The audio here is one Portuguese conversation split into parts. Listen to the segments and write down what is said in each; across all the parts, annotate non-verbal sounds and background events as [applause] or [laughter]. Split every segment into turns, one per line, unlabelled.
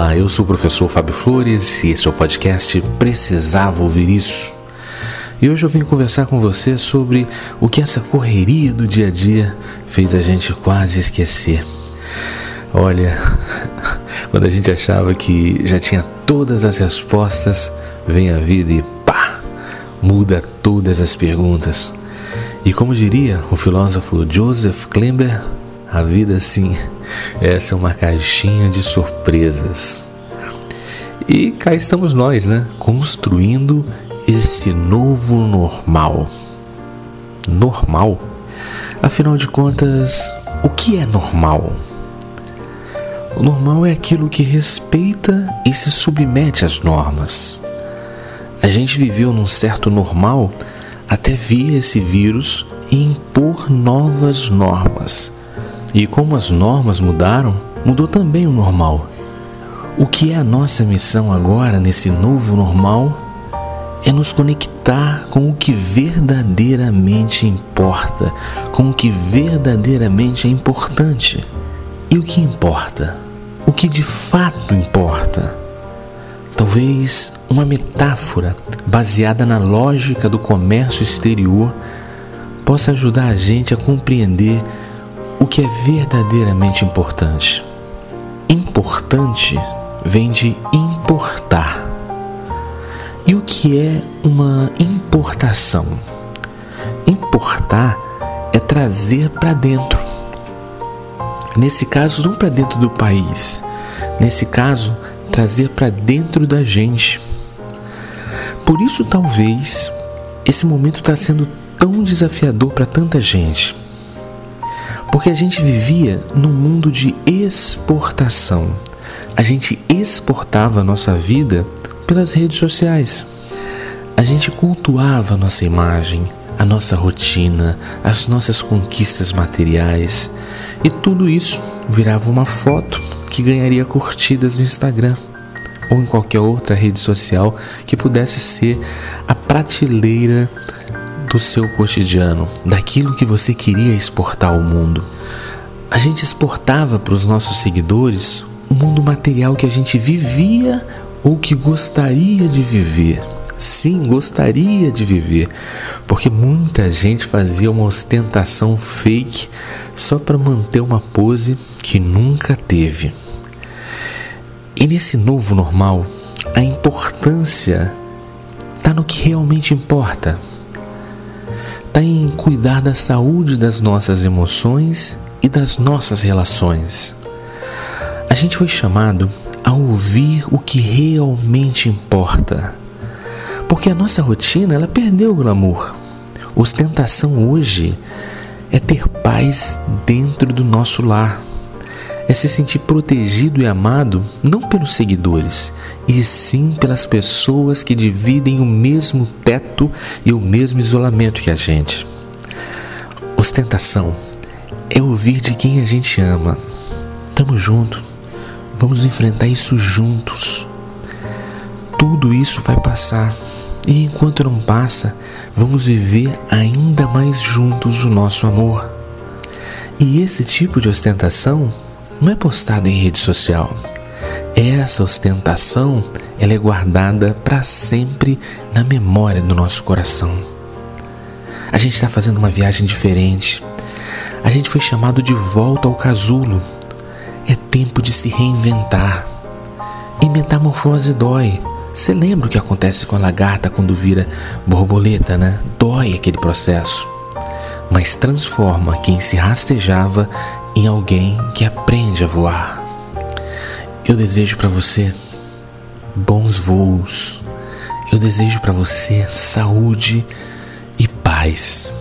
Olá, eu sou o professor Fábio Flores e esse é o podcast Precisava Ouvir Isso. E hoje eu vim conversar com você sobre o que essa correria do dia a dia fez a gente quase esquecer. Olha, [laughs] quando a gente achava que já tinha todas as respostas, vem a vida e pá, muda todas as perguntas. E como diria o filósofo Joseph Klimber, a vida sim, essa é uma caixinha de surpresas. E cá estamos nós, né? Construindo esse novo normal. Normal? Afinal de contas, o que é normal? O normal é aquilo que respeita e se submete às normas. A gente viveu num certo normal até vir esse vírus e impor novas normas e como as normas mudaram, mudou também o normal. O que é a nossa missão agora, nesse novo normal, é nos conectar com o que verdadeiramente importa, com o que verdadeiramente é importante. E o que importa? O que de fato importa? Talvez uma metáfora baseada na lógica do comércio exterior possa ajudar a gente a compreender o que é verdadeiramente importante. Importante vem de importar. E o que é uma importação? Importar é trazer para dentro. Nesse caso, não para dentro do país. Nesse caso, trazer para dentro da gente. Por isso, talvez, esse momento está sendo tão desafiador para tanta gente. Porque a gente vivia num mundo de exportação. A gente exportava a nossa vida pelas redes sociais. A gente cultuava a nossa imagem, a nossa rotina, as nossas conquistas materiais. E tudo isso virava uma foto que ganharia curtidas no Instagram ou em qualquer outra rede social que pudesse ser a prateleira do seu cotidiano, daquilo que você queria exportar ao mundo. A gente exportava para os nossos seguidores o mundo material que a gente vivia ou que gostaria de viver. Sim, gostaria de viver, porque muita gente fazia uma ostentação fake só para manter uma pose que nunca teve. E nesse novo normal, a importância está no que realmente importa está em cuidar da saúde das nossas emoções e das nossas relações. A gente foi chamado a ouvir o que realmente importa. Porque a nossa rotina, ela perdeu o glamour. Ostentação hoje é ter paz dentro do nosso lar é se sentir protegido e amado não pelos seguidores, e sim pelas pessoas que dividem o mesmo teto e o mesmo isolamento que a gente. Ostentação é ouvir de quem a gente ama. Tamo junto, vamos enfrentar isso juntos. Tudo isso vai passar, e enquanto não passa, vamos viver ainda mais juntos o nosso amor. E esse tipo de ostentação não é postado em rede social. Essa ostentação ela é guardada para sempre na memória do nosso coração. A gente está fazendo uma viagem diferente. A gente foi chamado de volta ao casulo. É tempo de se reinventar. E metamorfose dói. Você lembra o que acontece com a lagarta quando vira borboleta, né? Dói aquele processo. Mas transforma quem se rastejava em alguém que aprende a voar. Eu desejo para você bons voos. Eu desejo para você saúde e paz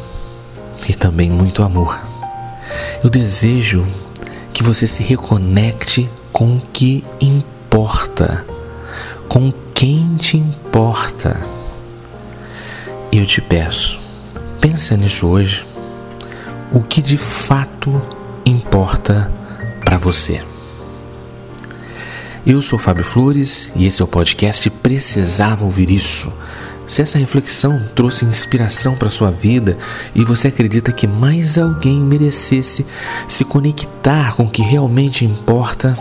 e também muito amor. Eu desejo que você se reconecte com o que importa, com quem te importa. Eu te peço, pensa nisso hoje. O que de fato importa para você. Eu sou Fábio Flores e esse é o podcast Precisava Ouvir Isso. Se essa reflexão trouxe inspiração para sua vida e você acredita que mais alguém merecesse se conectar com o que realmente importa,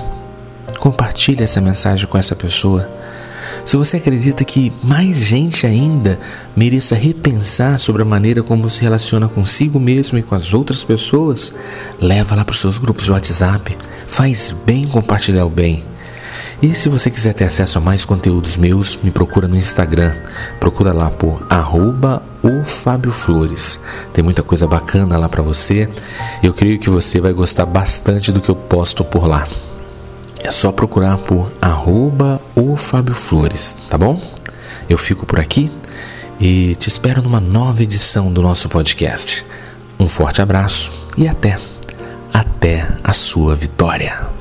compartilhe essa mensagem com essa pessoa. Se você acredita que mais gente ainda mereça repensar sobre a maneira como se relaciona consigo mesmo e com as outras pessoas, leva lá para os seus grupos de WhatsApp. Faz bem compartilhar o bem. E se você quiser ter acesso a mais conteúdos meus, me procura no Instagram. Procura lá por arroba o Fábio Flores. Tem muita coisa bacana lá para você. Eu creio que você vai gostar bastante do que eu posto por lá. É só procurar por arroba Fábio Flores, tá bom? Eu fico por aqui e te espero numa nova edição do nosso podcast. Um forte abraço e até, até a sua vitória.